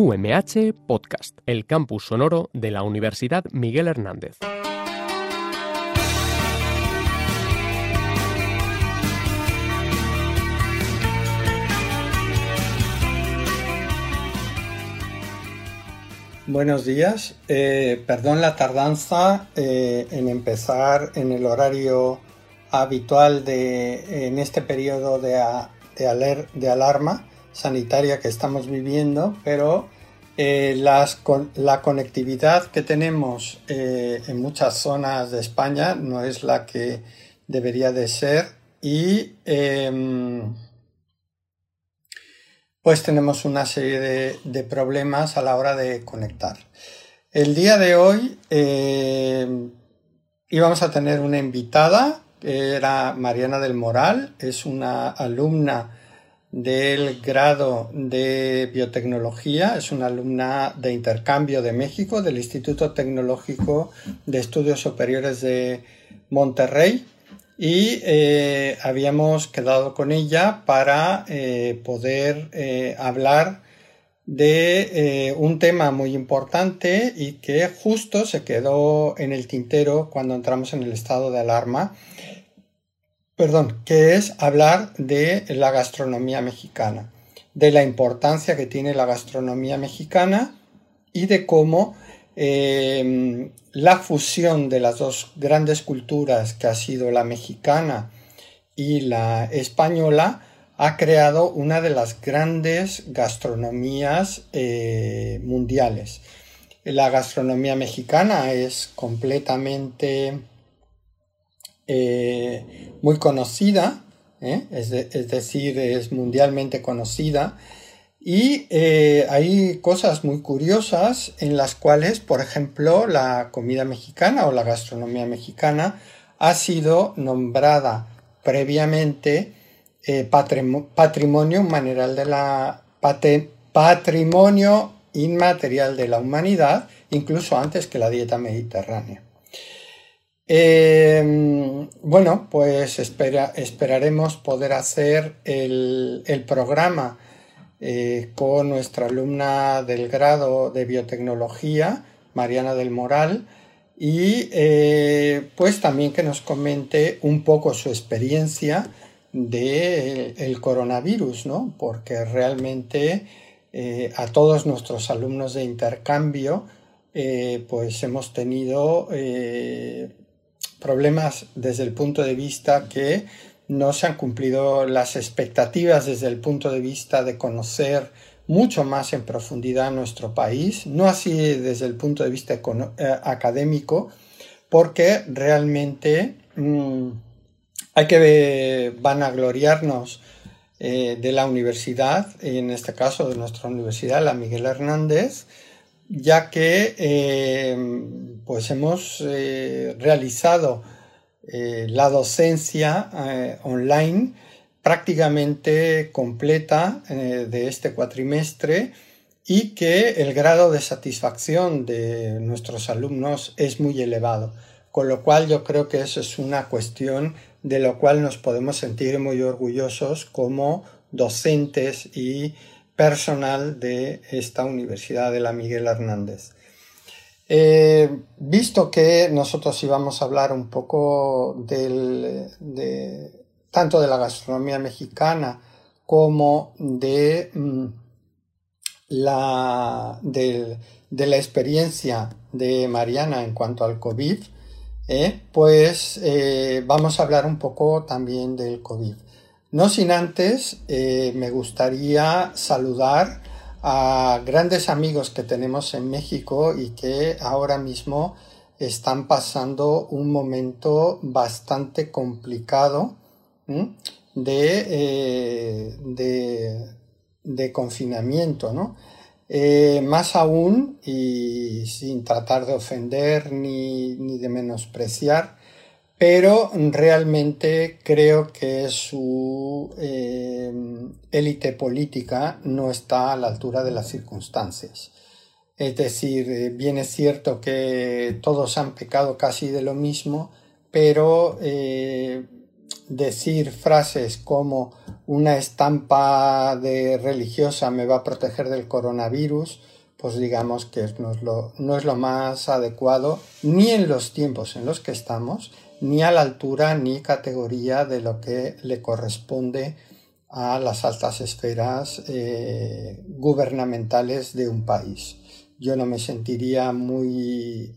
UMH Podcast, el campus sonoro de la Universidad Miguel Hernández. Buenos días. Eh, perdón la tardanza eh, en empezar en el horario habitual de en este periodo de, de, de alarma sanitaria que estamos viviendo, pero eh, la conectividad que tenemos eh, en muchas zonas de España no es la que debería de ser y em, pues tenemos una serie de, problemas a la hora de conectar. El día de hoy em, íbamos a tener una invitada era Mariana del Moral, es una alumna del grado de biotecnología, es una alumna de intercambio de México del Instituto Tecnológico de Estudios Superiores de Monterrey. Y eh, habíamos quedado con ella para eh, poder eh, hablar de un tema muy importante y que justo se quedó en el tintero cuando entramos en el estado de alarma perdón, que es hablar de la gastronomía mexicana, de la importancia que tiene la gastronomía mexicana y de cómo em, la fusión de las dos grandes culturas que ha sido la mexicana y la española ha creado una de las grandes gastronomías eh, mundiales. La gastronomía mexicana es completamente eh, muy conocida, ¿eh? es, decir, es mundialmente conocida. Y eh, hay cosas muy curiosas en las cuales, por ejemplo, la comida mexicana o la gastronomía mexicana ha sido nombrada previamente patrimonio patrimonio inmaterial de la humanidad, incluso antes que la dieta mediterránea. Bueno, pues esperaremos poder hacer el, programa eh, con nuestra alumna del grado de biotecnología, Mariana del Moral, y eh, pues también que nos comente un poco su experiencia del coronavirus, ¿no? Porque realmente eh, a todos nuestros alumnos de intercambio, pues hemos tenido problemas desde el punto de vista que no se han cumplido las expectativas desde el punto de vista de conocer mucho más en profundidad nuestro país, no así desde el punto de vista eh, académico, porque realmente mm, hay que vanagloriarnos eh, de la universidad, en este caso de nuestra universidad, la Miguel Hernández, ya que eh, pues hemos eh, realizado eh, la docencia online prácticamente completa de este cuatrimestre y que el grado de satisfacción de nuestros alumnos es muy elevado, con lo cual yo creo que eso es una cuestión de lo cual nos podemos sentir muy orgullosos como docentes y personal de esta Universidad de la Miguel Hernández. Eh, visto que nosotros íbamos a hablar un poco de, tanto de la gastronomía mexicana como de, mm, la, de, la experiencia de Mariana en cuanto al COVID, eh, pues eh, vamos a hablar un poco también del COVID. No sin antes, eh, me gustaría saludar a grandes amigos que tenemos en México y que ahora mismo están pasando un momento bastante complicado eh, de, de, confinamiento, ¿no? Eh, más aún, y sin tratar de ofender ni, ni de menospreciar, pero realmente creo que su eh, élite política no está a la altura de las circunstancias. Es decir, eh, bien es cierto que todos han pecado casi de lo mismo, pero eh, decir frases como una estampa religiosa me va a proteger del coronavirus, pues digamos que no es lo más adecuado ni en los tiempos en los que estamos, ni a la altura ni categoría de lo que le corresponde a las altas esferas eh, gubernamentales de un país. Yo no me sentiría muy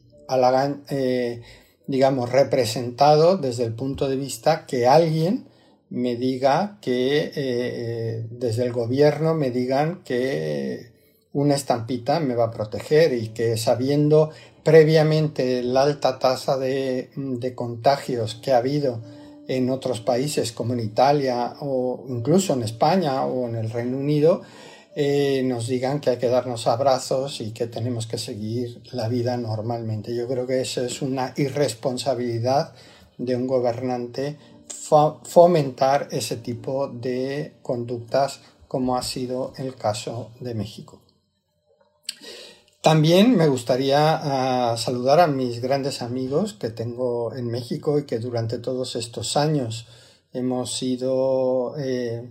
eh, digamos, representado desde el punto de vista que alguien me diga que eh, desde el gobierno me digan que una estampita me va a proteger y que sabiendo previamente la alta tasa de, contagios que ha habido en otros países como en Italia o incluso en España o en el Reino Unido, eh, nos digan que hay que darnos abrazos y que tenemos que seguir la vida normalmente. Yo creo que eso es una irresponsabilidad de un gobernante fomentar ese tipo de conductas como ha sido el caso de México. También me gustaría ah, saludar a mis grandes amigos que tengo en México y que durante todos estos años hemos ido eh,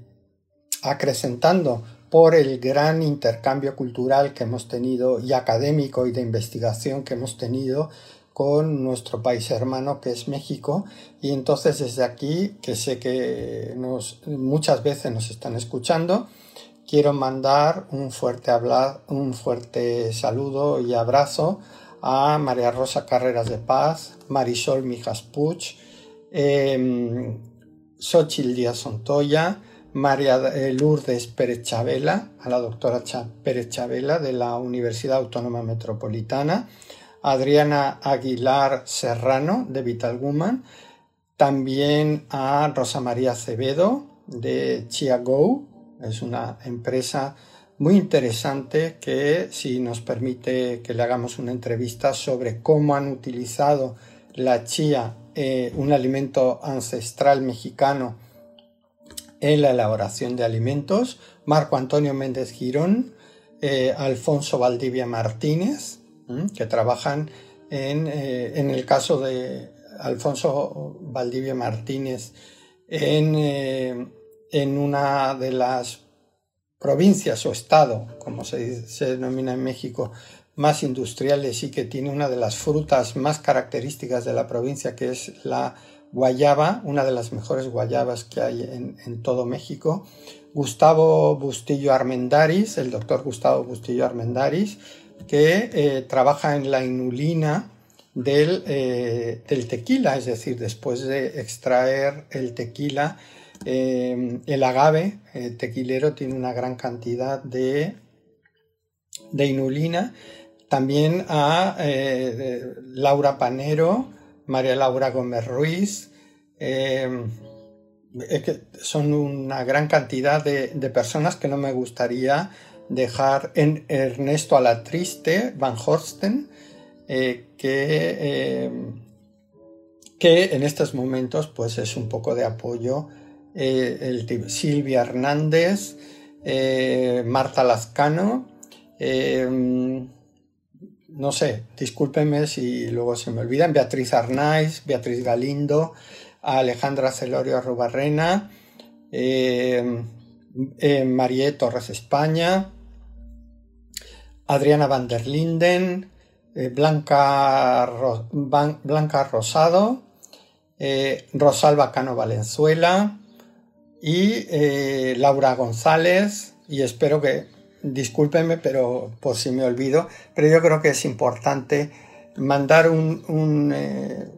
acrecentando por el gran intercambio cultural que hemos tenido y académico y de investigación que hemos tenido con nuestro país hermano que es México. Y entonces desde aquí que sé que muchas veces nos están escuchando quiero mandar un fuerte, un fuerte saludo y abrazo a María Rosa Carreras de Paz, Marisol Mijas Puch, eh, Xochitl Díaz Ontoya, María eh, Lourdes Pérez Chavela, a la doctora Pérez Chavela de la Universidad Autónoma Metropolitana, Adriana Aguilar Serrano de Vital Woman, también a Rosa María Acevedo de Chiago, es una empresa muy interesante que si nos permite que le hagamos una entrevista sobre cómo han utilizado la chía, eh, un alimento ancestral mexicano, en la elaboración de alimentos, Marco Antonio Méndez Girón, eh, Alfonso Valdivia Martínez, que trabajan en, eh, en, el caso de Alfonso Valdivia Martínez en, en una de las provincias o estado, como se, denomina en México, más industriales y que tiene una de las frutas más características de la provincia, que es la guayaba, una de las mejores guayabas que hay en, todo México. Gustavo Bustillo Armendaris, el doctor Gustavo Bustillo Armendaris, que eh, trabaja en la inulina eh, del, tequila, es decir, después de extraer el tequila, Em, el agave tequilero tiene una gran cantidad de, de inulina. También a eh, Laura Panero, María Laura Gómez Ruiz. Em, son una gran cantidad de, personas que no me gustaría dejar en Ernesto Alatriste, Van Horsten, eh, que, em, que en estos momentos pues es un poco de apoyo eh, Silvia Hernández, eh, Marta Lazcano, eh, no sé, discúlpenme si luego se me olvidan, Beatriz Arnaiz, Beatriz Galindo, Alejandra Celorio Arrubarrena, Marie Torres España, Adriana van der Linden, Blanca, Blanca Rosado, Rosalba Cano Valenzuela, y eh, Laura González, y espero que, discúlpenme, pero por si me olvido, pero yo creo que es importante mandar un, eh,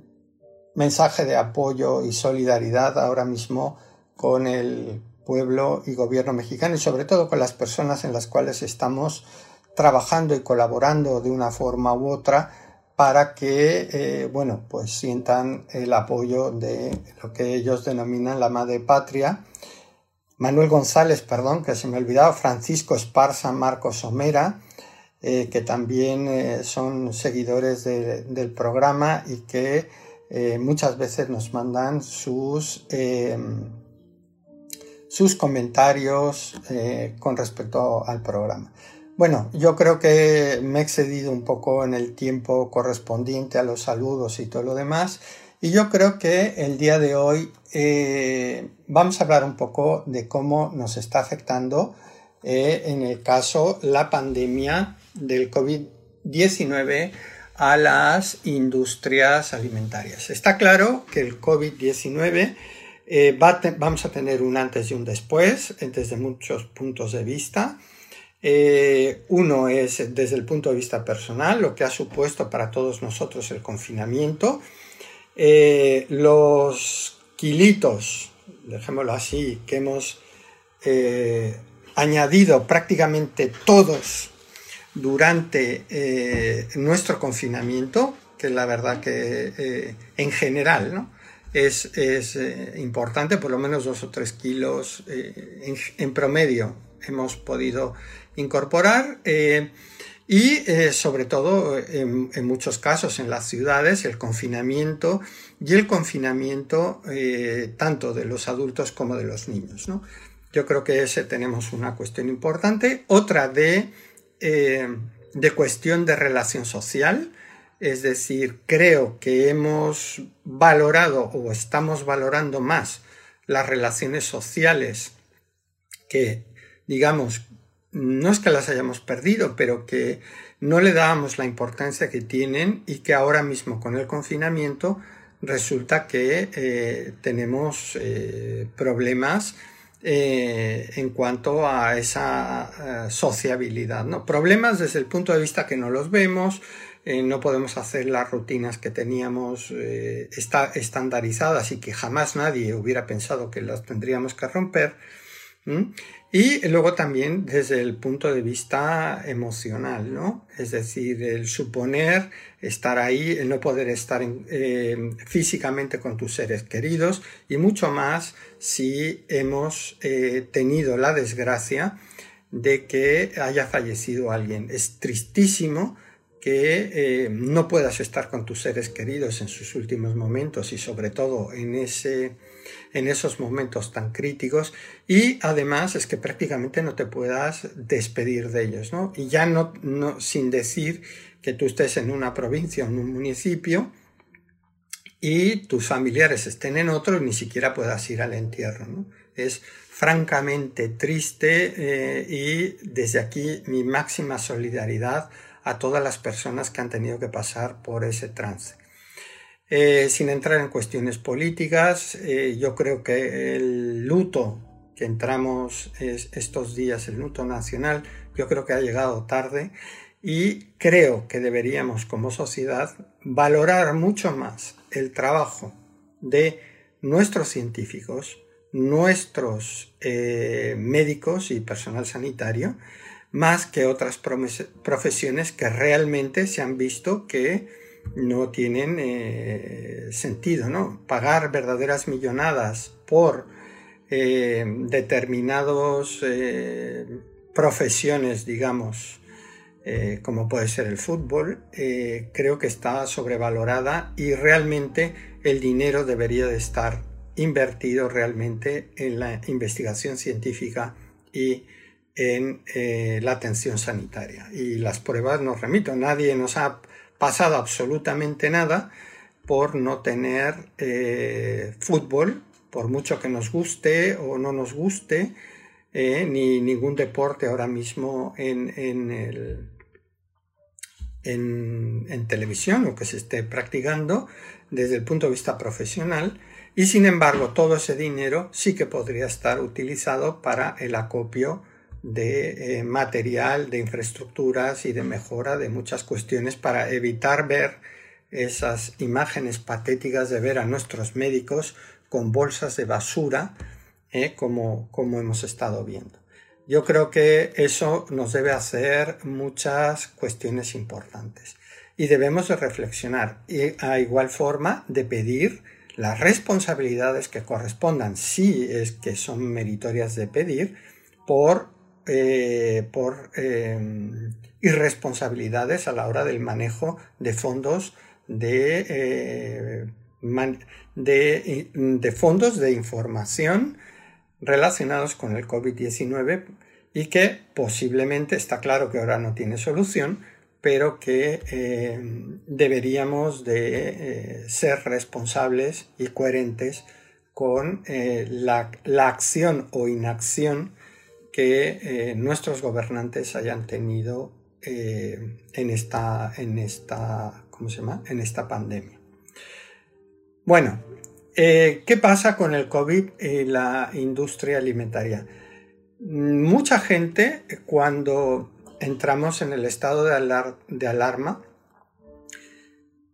mensaje de apoyo y solidaridad ahora mismo con el pueblo y gobierno mexicano y sobre todo con las personas en las cuales estamos trabajando y colaborando de una forma u otra para que, eh, bueno, pues sientan el apoyo de lo que ellos denominan la madre patria. Manuel González, perdón, que se me olvidaba, Francisco Esparza, Marcos Somera, eh, que también eh, son seguidores del programa y que muchas veces nos mandan sus, sus comentarios con respecto al programa. Bueno, yo creo que me he excedido un poco en el tiempo correspondiente a los saludos y todo lo demás Y yo creo que el día de hoy eh, vamos a hablar un poco de cómo nos está afectando, eh, en el caso, la pandemia del COVID-19 a las industrias alimentarias. Está claro que el COVID-19 eh, vamos a tener un antes y un después desde muchos puntos de vista. Uno es desde el punto de vista personal, lo que ha supuesto para todos nosotros el confinamiento. Eh, los kilitos, dejémoslo así, que hemos eh, añadido prácticamente todos durante eh, nuestro confinamiento, que la verdad que en general es, importante, por lo menos dos o tres kilos en, promedio hemos podido incorporar. Y eh, sobre todo, en, muchos casos en las ciudades, el confinamiento y el confinamiento eh, tanto de los adultos como de los niños. Yo creo que ese tenemos una cuestión importante. Otra de, eh, de cuestión de relación social. Es decir, creo que hemos valorado o estamos valorando más las relaciones sociales que, digamos, no es que las hayamos perdido, pero que no le dábamos la importancia que tienen y que ahora mismo con el confinamiento resulta que eh, tenemos eh, problemas eh, en cuanto a esa sociabilidad. ¿no? Problemas desde el punto de vista que no los vemos, no podemos hacer las rutinas que teníamos estandarizadas y que jamás nadie hubiera pensado que las tendríamos que romper. Y luego también desde el punto de vista emocional, ¿no? Es decir, el suponer estar ahí, el no poder estar eh, físicamente con tus seres queridos y mucho más si hemos eh, tenido la desgracia de que haya fallecido alguien. Es tristísimo que eh, no puedas estar con tus seres queridos en sus últimos momentos y sobre todo en ese en esos momentos tan críticos y además es que prácticamente no te puedas despedir de ellos, ¿no? Y ya no, no sin decir que tú estés en una provincia o en un municipio y tus familiares estén en otro ni siquiera puedas ir al entierro, ¿no? Es francamente triste eh, y desde aquí mi máxima solidaridad a todas las personas que han tenido que pasar por ese trance. Eh, sin entrar en cuestiones políticas, eh, yo creo que el luto que entramos estos días, el luto nacional, yo creo que ha llegado tarde y creo que deberíamos como sociedad valorar mucho más el trabajo de nuestros científicos, nuestros eh, médicos y personal sanitario, más que otras profesiones que realmente se han visto que no tienen eh, sentido, ¿no? Pagar verdaderas millonadas por eh, determinados eh, profesiones, digamos, como puede ser el fútbol, creo que está sobrevalorada y realmente el dinero debería de estar invertido realmente en la investigación científica y en la atención sanitaria. Y las pruebas nos remito, nadie nos ha pasado absolutamente nada por no tener eh, fútbol, por mucho que nos guste o no nos guste, eh, ni ningún deporte ahora mismo en, en, en, televisión o que se esté practicando desde el punto de vista profesional. Y sin embargo, todo ese dinero sí que podría estar utilizado para el acopio de eh, material, de infraestructuras y de mejora de muchas cuestiones para evitar ver esas imágenes patéticas de ver a nuestros médicos con bolsas de basura, eh, como, como hemos estado viendo. Yo creo que eso nos debe hacer muchas cuestiones importantes y debemos de reflexionar y a igual forma de pedir las responsabilidades que correspondan, si es que son meritorias de pedir, por eh, por em, irresponsabilidades a la hora del manejo de fondos de, eh, de, fondos de información relacionados con el COVID-19 y que posiblemente está claro que ahora no tiene solución, pero que eh, deberíamos de ser responsables y coherentes con la, la, acción o inacción que nuestros gobernantes hayan tenido en, esta, en, esta, ¿cómo se llama? en esta pandemia. Bueno, eh, ¿qué pasa con el COVID y la industria alimentaria? Mucha gente, cuando entramos en el estado de, alarma,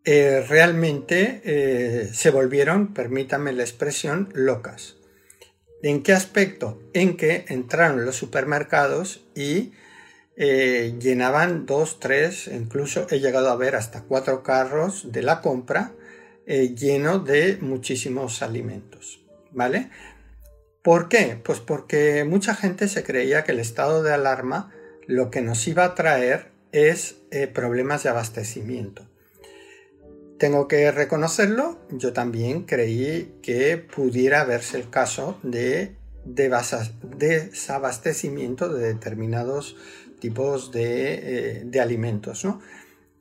eh, realmente eh, se volvieron, permítame la expresión, locas. ¿En qué aspecto? En que entraron los supermercados y llenaban dos, tres, incluso he llegado a ver hasta cuatro carros de la compra eh, lleno de muchísimos alimentos, ¿vale? ¿Por qué? Pues porque mucha gente se creía que el estado de alarma lo que nos iba a traer es eh, problemas de abastecimiento. Tengo que reconocerlo, yo también creí que pudiera verse el caso de, de desabastecimiento de determinados tipos de, eh, alimentos.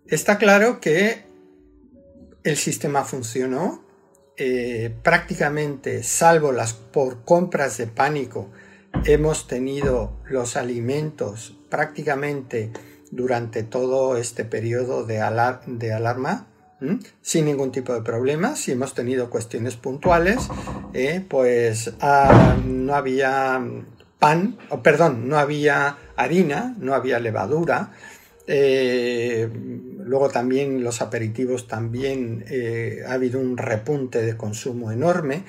Está claro que el sistema funcionó. Eh, prácticamente, salvo las por compras de pánico, hemos tenido los alimentos prácticamente durante todo este periodo de alarma sin ningún tipo de problema. Si hemos tenido cuestiones puntuales, eh, pues ah, no había pan, o perdón, no había harina, no había levadura, eh, luego también los aperitivos también eh, ha habido un repunte de consumo enorme.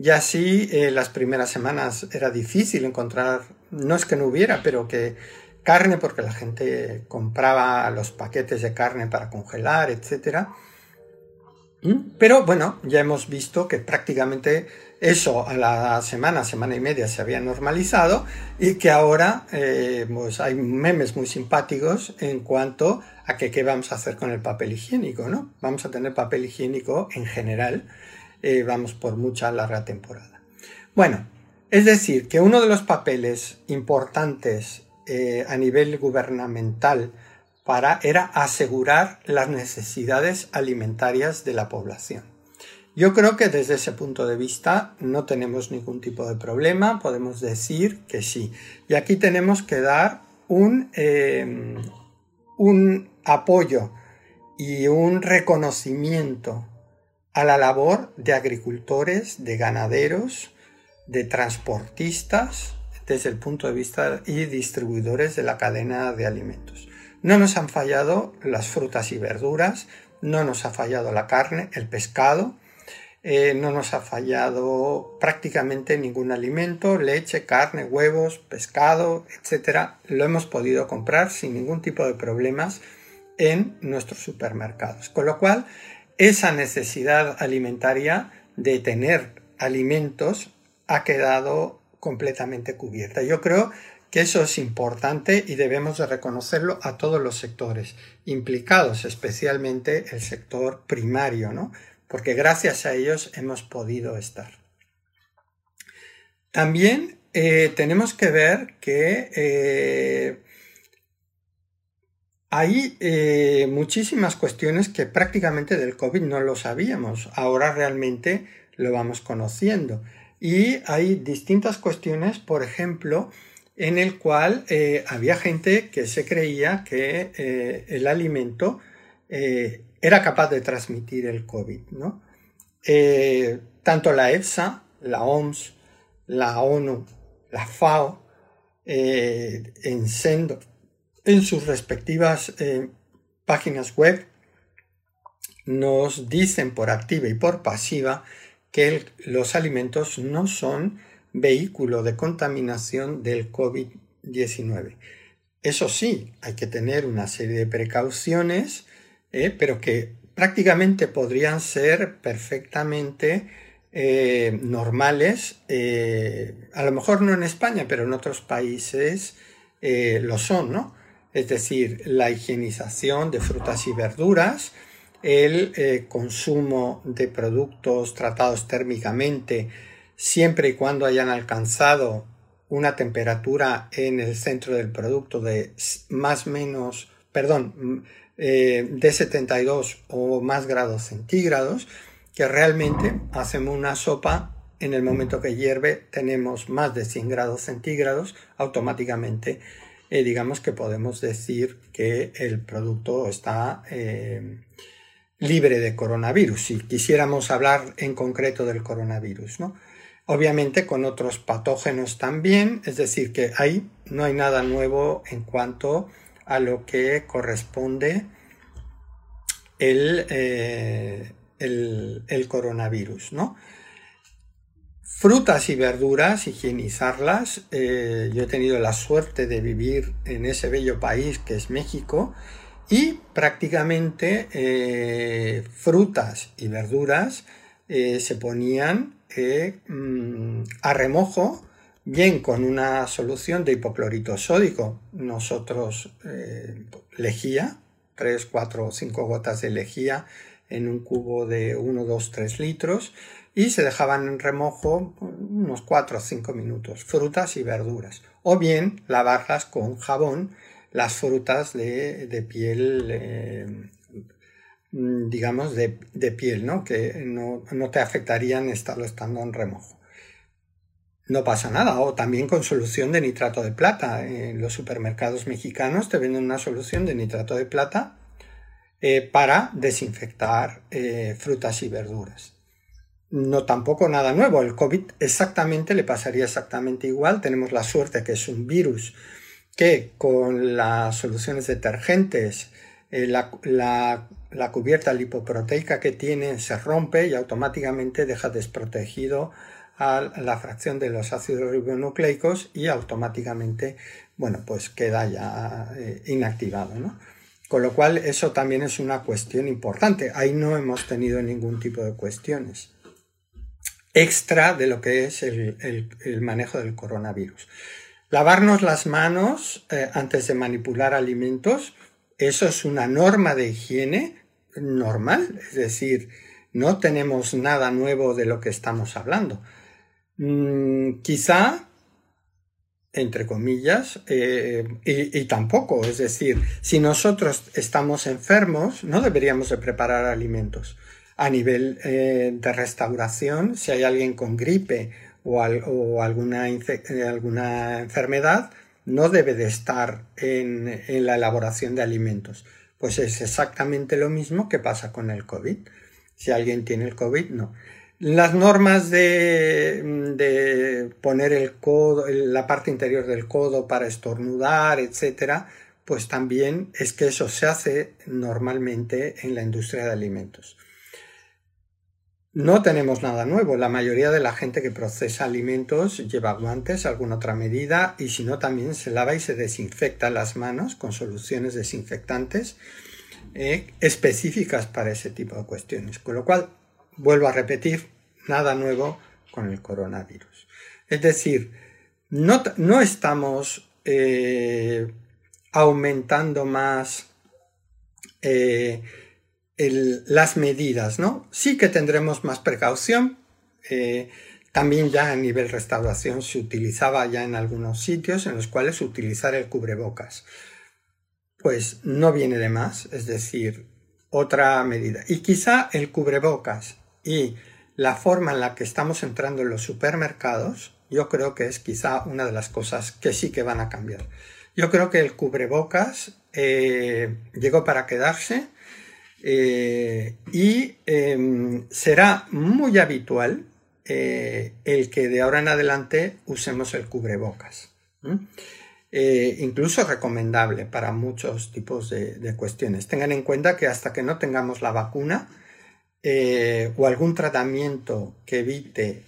Y así las primeras semanas era difícil encontrar, no es que no hubiera, pero que carne, porque la gente compraba los paquetes de carne para congelar, etc. ¿Mm? Pero bueno, ya hemos visto que prácticamente eso a la semana, semana y media se había normalizado y que ahora eh, pues hay memes muy simpáticos en cuanto a que qué vamos a hacer con el papel higiénico, ¿no? Vamos a tener papel higiénico en general, eh, vamos por mucha larga temporada. Bueno, es decir, que uno de los papeles importantes eh, a nivel gubernamental para era asegurar las necesidades alimentarias de la población. Yo creo que desde ese punto de vista no tenemos ningún tipo de problema, podemos decir que sí. Y aquí tenemos que dar un, em, un apoyo y un reconocimiento a la labor de agricultores, de ganaderos, de transportistas, desde el punto de vista y distribuidores de la cadena de alimentos. No nos han fallado las frutas y verduras, no nos ha fallado la carne, el pescado, eh, no nos ha fallado prácticamente ningún alimento, leche, carne, huevos, pescado, etc. Lo hemos podido comprar sin ningún tipo de problemas en nuestros supermercados. Con lo cual, esa necesidad alimentaria de tener alimentos ha quedado completamente cubierta. Yo creo que eso es importante y debemos de reconocerlo a todos los sectores implicados, especialmente el sector primario, ¿no? porque gracias a ellos hemos podido estar. También eh, tenemos que ver que eh, hay eh, muchísimas cuestiones que prácticamente del COVID no lo sabíamos, ahora realmente lo vamos conociendo. Y hay distintas cuestiones, por ejemplo, en el cual había gente que se creía que el alimento era capaz de transmitir el COVID. ¿no? Eh, tanto la EFSA, la OMS, la ONU, la FAO, eh, en, Sendo, en sus respectivas eh, páginas web, nos dicen por activa y por pasiva que los alimentos no son vehículo de contaminación del COVID-19. Eso sí, hay que tener una serie de precauciones ¿eh? pero que prácticamente podrían ser perfectamente eh, normales, eh, a lo mejor no en España, pero en otros países lo son, ¿no? Es decir, la higienización de frutas y verduras, el consumo de productos tratados térmicamente, siempre y cuando hayan alcanzado una temperatura en el centro del producto de más menos perdón, eh, de 72 o más grados centígrados, que realmente hacemos una sopa en el momento que hierve tenemos más de 100 grados centígrados, automáticamente eh, digamos que podemos decir que el producto está eh, libre de coronavirus, si quisiéramos hablar en concreto del coronavirus, ¿no? Obviamente con otros patógenos también, es decir, que ahí no hay nada nuevo en cuanto a lo que corresponde el, eh, el, coronavirus, ¿no? Frutas y verduras, higienizarlas. Eh, yo he tenido la suerte de vivir en ese bello país que es México y prácticamente eh, frutas y verduras se ponían mm, a remojo bien con una solución de hipoclorito sódico. Nosotros lejía, 3, 4 o 5 gotas de lejía en un cubo de 1, 2, 3 litros y se dejaban en remojo unos 4 o 5 minutos, frutas y verduras. O bien lavarlas con jabón las frutas de, piel, eh, digamos, de, piel, ¿no? que no, te afectarían estarlo estando en remojo. No pasa nada, o también con solución de nitrato de plata. En los supermercados mexicanos te venden una solución de nitrato de plata eh, para desinfectar eh, frutas y verduras. No tampoco nada nuevo, el COVID exactamente le pasaría exactamente igual. Tenemos la suerte que es un virus que con las soluciones detergentes, eh, la, la, cubierta lipoproteica que tiene se rompe y automáticamente deja desprotegido a la fracción de los ácidos ribonucleicos y automáticamente, bueno, pues queda ya inactivado, ¿no? Con lo cual eso también es una cuestión importante. Ahí no hemos tenido ningún tipo de cuestiones extra de lo que es el, manejo del coronavirus. Lavarnos las manos eh, antes de manipular alimentos, eso es una norma de higiene normal, es decir, no tenemos nada nuevo de lo que estamos hablando. Mm, quizá entre comillas, eh, y, tampoco, es decir, si nosotros estamos enfermos, no deberíamos de preparar alimentos. A nivel eh, de restauración, si hay alguien con gripe o, alguna, eh, alguna, enfermedad, no debe de estar en, en la elaboración de alimentos. Pues es exactamente lo mismo que pasa con el COVID. Si alguien tiene el COVID, no. Las normas de, poner el codo, la parte interior del codo para estornudar, etcétera, pues también es que eso se hace normalmente en la industria de alimentos. No tenemos nada nuevo. La mayoría de la gente que procesa alimentos lleva guantes, alguna otra medida, y si no, también se lava y se desinfecta las manos con soluciones desinfectantes eh, específicas para ese tipo de cuestiones. Con lo cual, vuelvo a repetir, nada nuevo con el coronavirus. Es decir, no, no estamos eh, aumentando más eh, las medidas, ¿no? Sí que tendremos más precaución. Eh, también ya a nivel restauración se utilizaba ya en algunos sitios en los cuales utilizar el cubrebocas. Pues no viene de más, es decir, otra medida. Y quizá el cubrebocas y la forma en la que estamos entrando en los supermercados, yo creo que es quizá una de las cosas que sí que van a cambiar. Yo creo que el cubrebocas eh, llegó para quedarse eh, y em, será muy habitual eh, el que de ahora en adelante usemos el cubrebocas. incluso recomendable para muchos tipos de cuestiones. Tengan en cuenta que hasta que no tengamos la vacuna, eh, o algún tratamiento que evite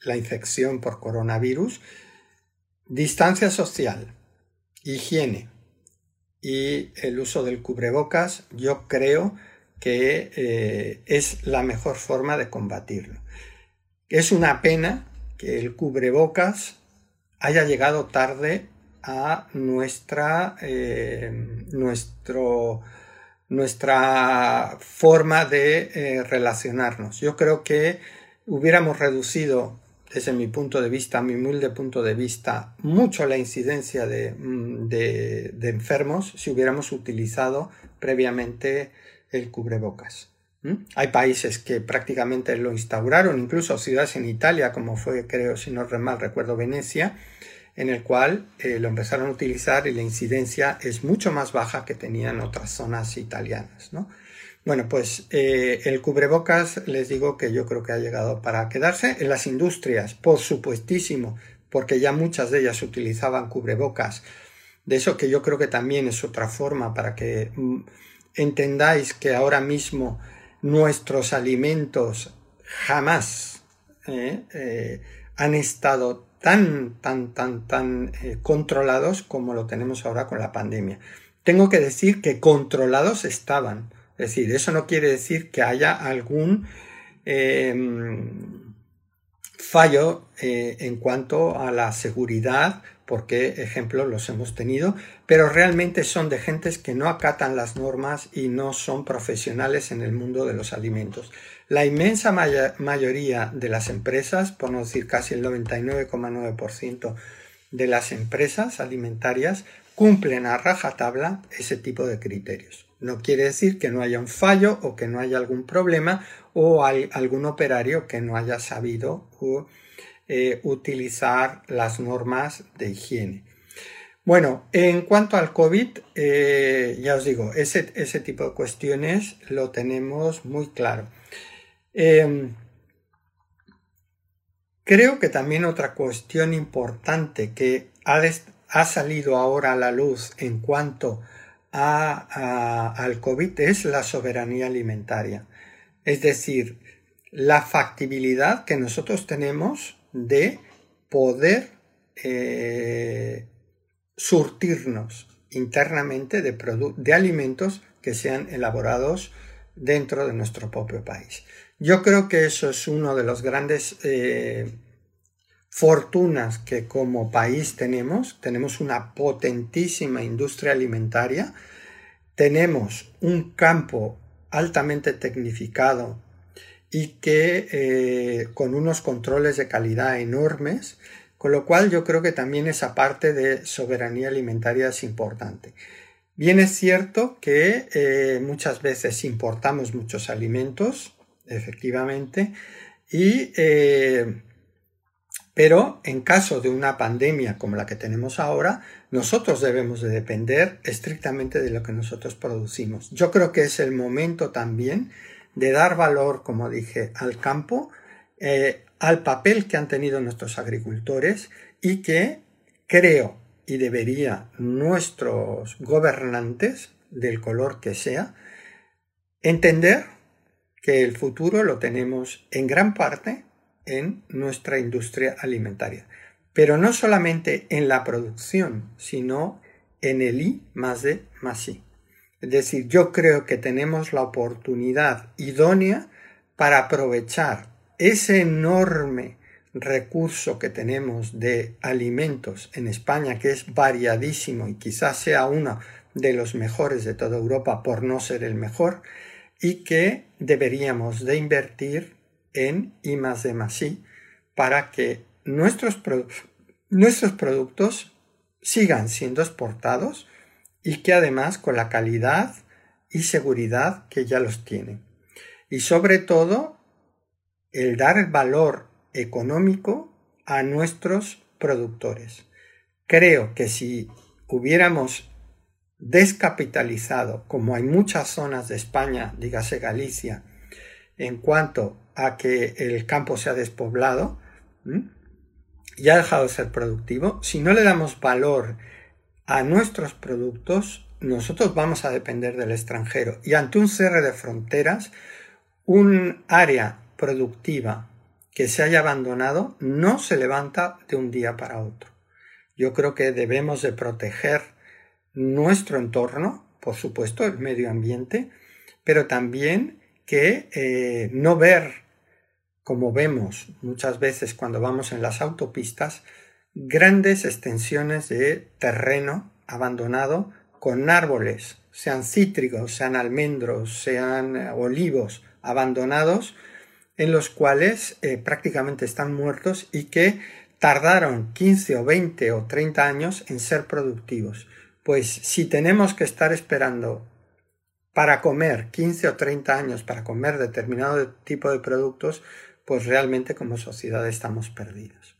la infección por coronavirus, distancia social, higiene y el uso del cubrebocas, yo creo que eh, es la mejor forma de combatirlo. Es una pena que el cubrebocas haya llegado tarde a nuestra, eh, nuestro nuestra forma de eh, relacionarnos. Yo creo que hubiéramos reducido desde mi punto de vista, mi humilde punto de vista, mucho la incidencia de, mm, enfermos si hubiéramos utilizado previamente el cubrebocas. Hay países que prácticamente lo instauraron, incluso ciudades en Italia, como fue, creo, si no mal recuerdo, Venecia, en el cual eh, lo empezaron a utilizar y la incidencia es mucho más baja que tenían otras zonas italianas. Bueno, pues eh, el cubrebocas les digo que yo creo que ha llegado para quedarse. En las industrias, por supuestísimo, porque ya muchas de ellas utilizaban cubrebocas. De eso que yo creo que también es otra forma para que mm, entendáis que ahora mismo nuestros alimentos jamás eh, han estado tan, tan, tan, tan eh, controlados como lo tenemos ahora con la pandemia. Tengo que decir que controlados estaban. Es decir, eso no quiere decir que haya algún em, fallo eh, en cuanto a la seguridad, porque ejemplos los hemos tenido, pero realmente son de gentes que no acatan las normas y no son profesionales en el mundo de los alimentos. La inmensa mayoría de las empresas, por no decir casi el 99,9% de las empresas alimentarias, cumplen a rajatabla ese tipo de criterios. No quiere decir que no haya un fallo o que no haya algún problema o hay algún operario que no haya sabido eh, utilizar las normas de higiene. Bueno, en cuanto al COVID, eh, ya os digo, ese, ese tipo de cuestiones lo tenemos muy claro. Em, creo que también otra cuestión importante que ha, salido ahora a la luz en cuanto al COVID es la soberanía alimentaria. Es decir, la factibilidad que nosotros tenemos de poder eh, surtirnos internamente de, alimentos que sean elaborados dentro de nuestro propio país. Yo creo que eso es uno de los grandes eh, fortunas que como país tenemos. Tenemos una potentísima industria alimentaria, tenemos un campo altamente tecnificado y que eh, con unos controles de calidad enormes, con lo cual yo creo que también esa parte de soberanía alimentaria es importante. Bien es cierto que eh, muchas veces importamos muchos alimentos, efectivamente. Y, eh, pero en caso de una pandemia como la que tenemos ahora, nosotros debemos de depender estrictamente de lo que nosotros producimos. Yo creo que es el momento también de dar valor, como dije, al campo, eh, al papel que han tenido nuestros agricultores y que creo y debería nuestros gobernantes, del color que sea, entender que el futuro lo tenemos en gran parte en nuestra industria alimentaria. Pero no solamente en la producción, sino en el I más D más I. Es decir, yo creo que tenemos la oportunidad idónea para aprovechar ese enorme recurso que tenemos de alimentos en España, que es variadísimo y quizás sea uno de los mejores de toda Europa por no ser el mejor, y que deberíamos de invertir en I más D más I para que nuestros, nuestros productos sigan siendo exportados y que además con la calidad y seguridad que ya los tienen. Y sobre todo, el dar valor económico a nuestros productores. Creo que si hubiéramos descapitalizado, como hay muchas zonas de España, dígase Galicia, en cuanto a que el campo se ha despoblado y ha dejado de ser productivo, si no le damos valor a nuestros productos, nosotros vamos a depender del extranjero. Y ante un cierre de fronteras, un área productiva que se haya abandonado no se levanta de un día para otro. Yo creo que debemos de proteger nuestro entorno, por supuesto, el medio ambiente, pero también que eh, no ver, como vemos muchas veces cuando vamos en las autopistas, grandes extensiones de terreno abandonado con árboles, sean cítricos, sean almendros, sean olivos, abandonados en los cuales eh, prácticamente están muertos y que tardaron 15 o 20 o 30 años en ser productivos. Pues si tenemos que estar esperando para comer 15 o 30 años para comer determinado tipo de productos, pues realmente como sociedad estamos perdidos.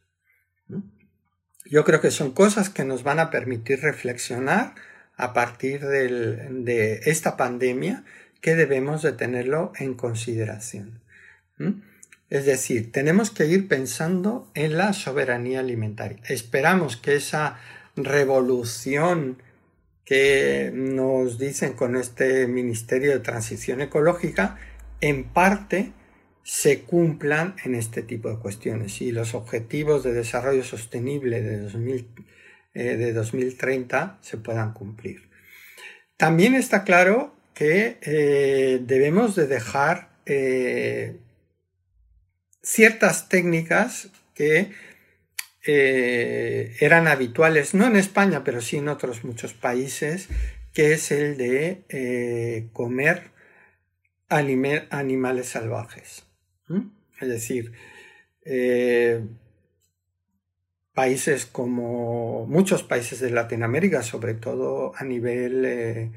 Yo creo que son cosas que nos van a permitir reflexionar a partir de esta pandemia que debemos de tenerlo en consideración. Es decir, tenemos que ir pensando en la soberanía alimentaria. Esperamos que esa revolución que nos dicen con este Ministerio de Transición Ecológica, en parte se cumplan en este tipo de cuestiones y los objetivos de desarrollo sostenible de, eh, de 2030 se puedan cumplir. También está claro que eh, debemos de dejar eh, ciertas técnicas que eran habituales, no en España, pero sí en otros muchos países, que es el de comer animales salvajes. Es decir, países como muchos países de Latinoamérica, sobre todo a nivel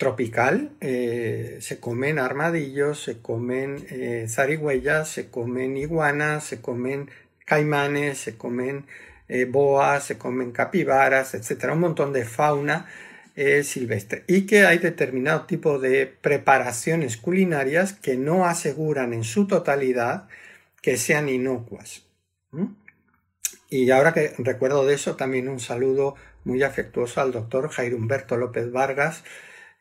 tropical, eh, se comen armadillos, se comen eh, zarigüeyas, se comen iguanas, se comen caimanes, se comen eh, boas, se comen capibaras, etcétera, un montón de fauna silvestre. Y que hay determinado tipo de preparaciones culinarias que no aseguran en su totalidad que sean inocuas. Y ahora que recuerdo de eso, también un saludo muy afectuoso al doctor Jairo Humberto López Vargas,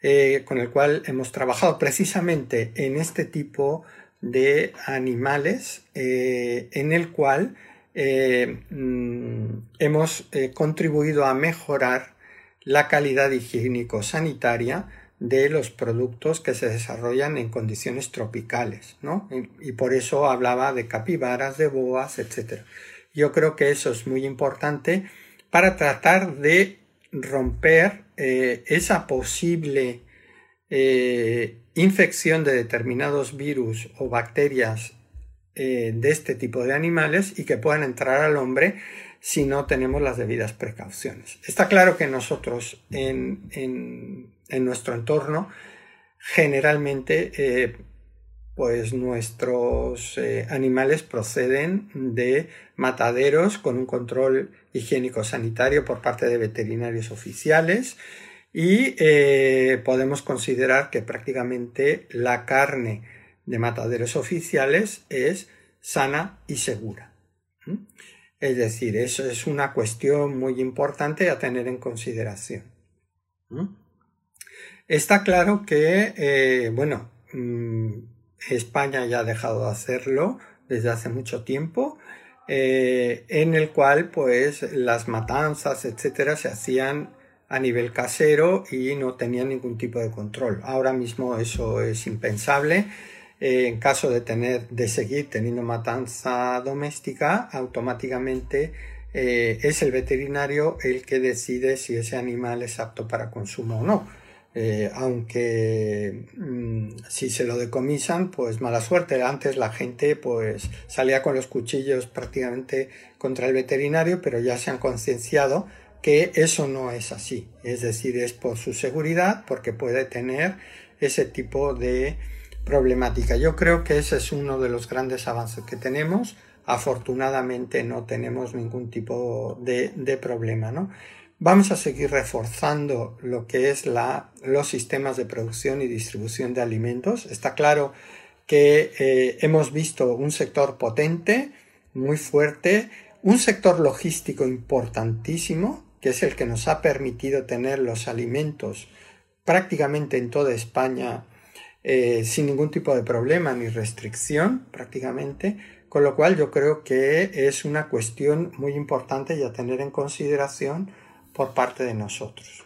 eh, con el cual hemos trabajado precisamente en este tipo de animales, eh, en el cual eh, mm, hemos contribuido a mejorar la calidad higiénico-sanitaria de los productos que se desarrollan en condiciones tropicales, ¿no? Y, por eso hablaba de capibaras, de boas, etc. Yo creo que eso es muy importante para tratar de romper eh, esa posible eh, infección de determinados virus o bacterias eh, de este tipo de animales y que puedan entrar al hombre si no tenemos las debidas precauciones. Está claro que nosotros en, en nuestro entorno generalmente pues nuestros eh, animales proceden de mataderos con un control higiénico sanitario por parte de veterinarios oficiales y eh, podemos considerar que prácticamente la carne de mataderos oficiales es sana y segura. Es decir, eso es una cuestión muy importante a tener en consideración. Está claro que, eh, bueno, mm, España ya ha dejado de hacerlo desde hace mucho tiempo, eh, en el cual pues las matanzas, etcétera, se hacían a nivel casero y no tenían ningún tipo de control. Ahora mismo eso es impensable. Eh, en caso de tener, de seguir teniendo matanza doméstica, automáticamente eh, es el veterinario el que decide si ese animal es apto para consumo o no. Eh, aunque mm, si se lo decomisan, pues mala suerte. Antes la gente pues salía con los cuchillos prácticamente contra el veterinario, pero ya se han concienciado que eso no es así. Es decir, es por su seguridad, porque puede tener ese tipo de problemática. Yo creo que ese es uno de los grandes avances que tenemos. Afortunadamente no tenemos ningún tipo de, problema, ¿no? Vamos a seguir reforzando lo que es los sistemas de producción y distribución de alimentos. Está claro que eh, hemos visto un sector potente, muy fuerte, un sector logístico importantísimo, que es el que nos ha permitido tener los alimentos prácticamente en toda España eh, sin ningún tipo de problema ni restricción prácticamente, con lo cual yo creo que es una cuestión muy importante y a tener en consideración por parte de nosotros.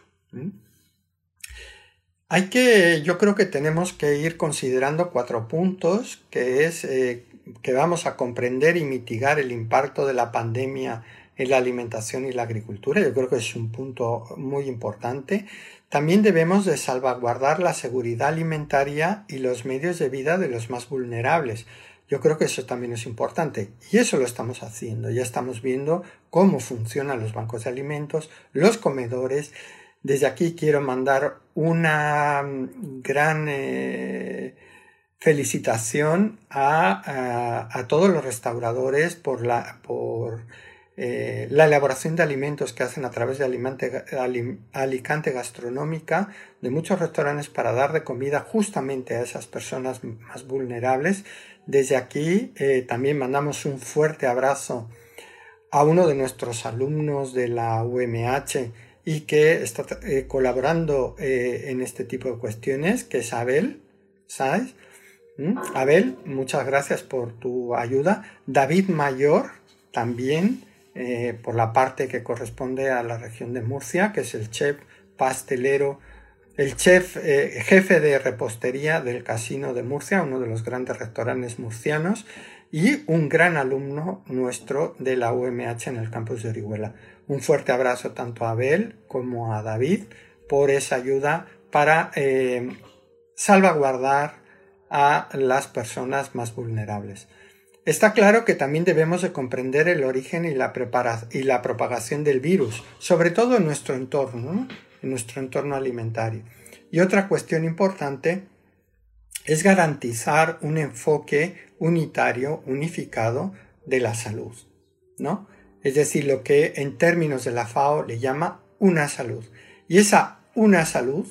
Hay que, yo creo que tenemos que ir considerando cuatro puntos, que es eh, que vamos a comprender y mitigar el impacto de la pandemia en la alimentación y la agricultura. Yo creo que es un punto muy importante. También debemos de salvaguardar la seguridad alimentaria y los medios de vida de los más vulnerables. Yo creo que eso también es importante y eso lo estamos haciendo. Ya estamos viendo cómo funcionan los bancos de alimentos, los comedores. Desde aquí quiero mandar una mm, gran eh, felicitación a, todos los restauradores por la, por, eh, la elaboración de alimentos que hacen a través de Alicante Gastronómica, de muchos restaurantes para dar de comida justamente a esas personas más vulnerables. Desde aquí eh, también mandamos un fuerte abrazo a uno de nuestros alumnos de la UMH y que está eh, colaborando en este tipo de cuestiones, que es Abel, ¿sabes? ¿Mm? Abel, muchas gracias por tu ayuda. David Mayor, también eh, por la parte que corresponde a la región de Murcia, que es el chef pastelero, el chef eh, jefe de repostería del Casino de Murcia, uno de los grandes restaurantes murcianos, y un gran alumno nuestro de la UMH en el campus de Orihuela. Un fuerte abrazo tanto a Abel como a David por esa ayuda para eh, salvaguardar a las personas más vulnerables. Está claro que también debemos de comprender el origen y la, y la propagación del virus, sobre todo en nuestro entorno, en nuestro entorno alimentario. Y otra cuestión importante es garantizar un enfoque unitario, unificado de la salud, ¿no? Es decir, lo que en términos de la FAO le llama una salud. Y esa una salud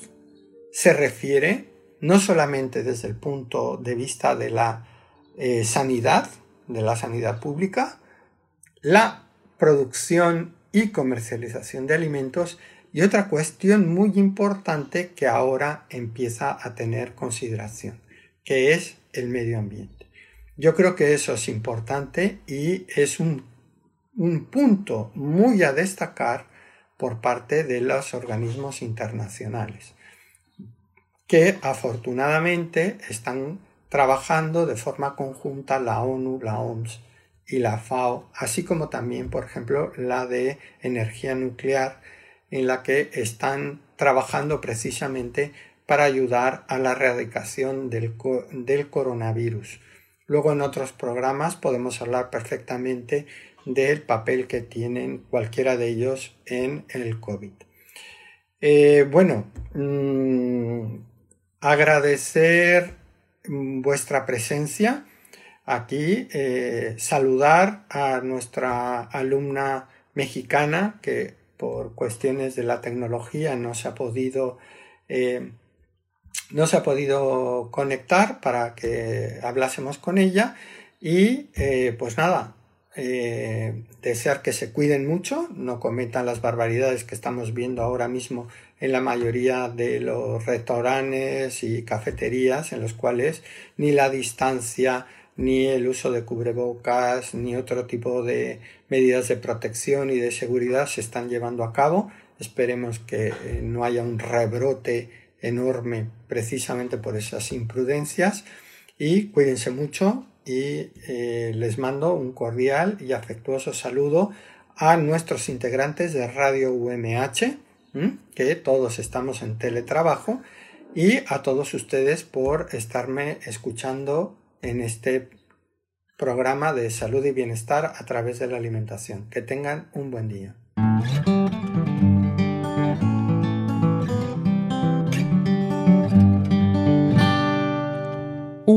se refiere no solamente desde el punto de vista de la eh, sanidad, de la sanidad pública, la producción y comercialización de alimentos y otra cuestión muy importante que ahora empieza a tener consideración, que es el medio ambiente. Yo creo que eso es importante y es un, un punto muy a destacar por parte de los organismos internacionales que afortunadamente están trabajando de forma conjunta la ONU, la OMS y la FAO, así como también, por ejemplo, la de energía nuclear, en la que están trabajando precisamente para ayudar a la erradicación del, del coronavirus. Luego en otros programas podemos hablar perfectamente del papel que tienen cualquiera de ellos en el COVID. Eh, bueno, mm, agradecer vuestra presencia aquí, eh, saludar a nuestra alumna mexicana que por cuestiones de la tecnología no se ha podido eh, no se ha podido conectar para que hablásemos con ella. Y eh, pues nada desear que se cuiden mucho no cometan las barbaridades que estamos viendo ahora mismo en la mayoría de los restaurantes y cafeterías en los cuales ni la distancia, ni el uso de cubrebocas, ni otro tipo de medidas de protección y de seguridad se están llevando a cabo. Esperemos que eh, no haya un rebrote enorme precisamente por esas imprudencias y cuídense mucho y eh, les mando un cordial y afectuoso saludo a nuestros integrantes de Radio UMH que todos estamos en teletrabajo y a todos ustedes por estarme escuchando en este programa de salud y bienestar a través de la alimentación. Que tengan un buen día.